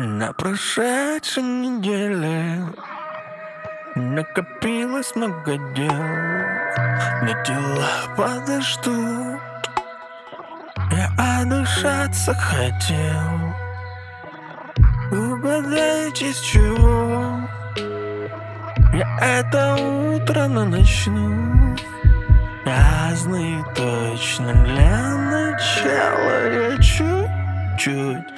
На прошедшей неделе Накопилось много дел. Но дела подождут Я отдышаться хотел. Угадайте с чего Я это утро начну? Разные точно для начала Я чуть-чуть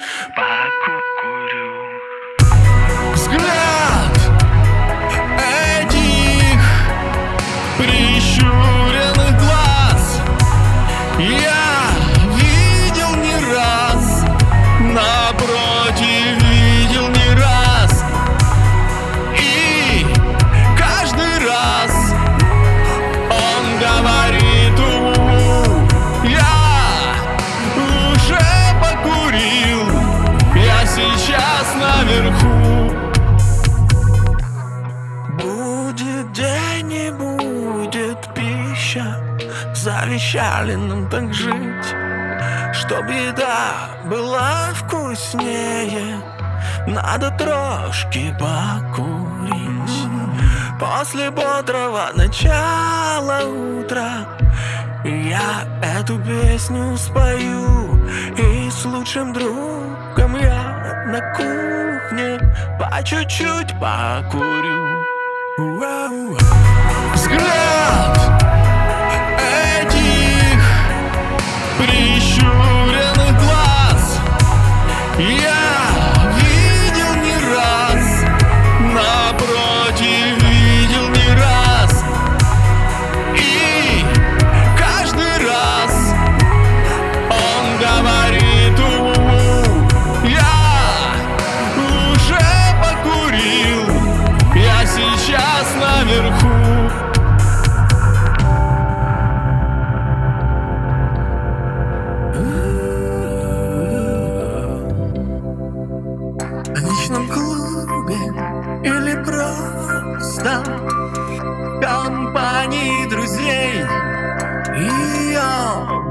пища Завещали нам так жить Чтоб еда была вкуснее. Надо трошки покурить. После бодрого начала утра Я эту песню спою И с лучшим другом я на кухне По чуть-чуть покурю. Взгляд ночном клубе или просто в компании друзей. Ее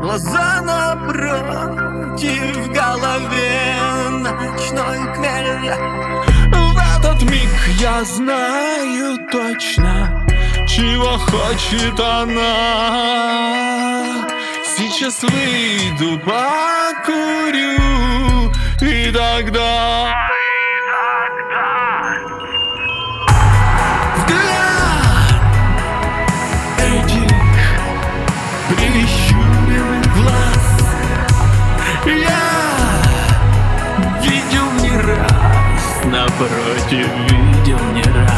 глаза напротив в голове ночной хмель В этот миг я знаю точно, чего хочет она. Сейчас выйду, покурю И тогда напротив видел не раз.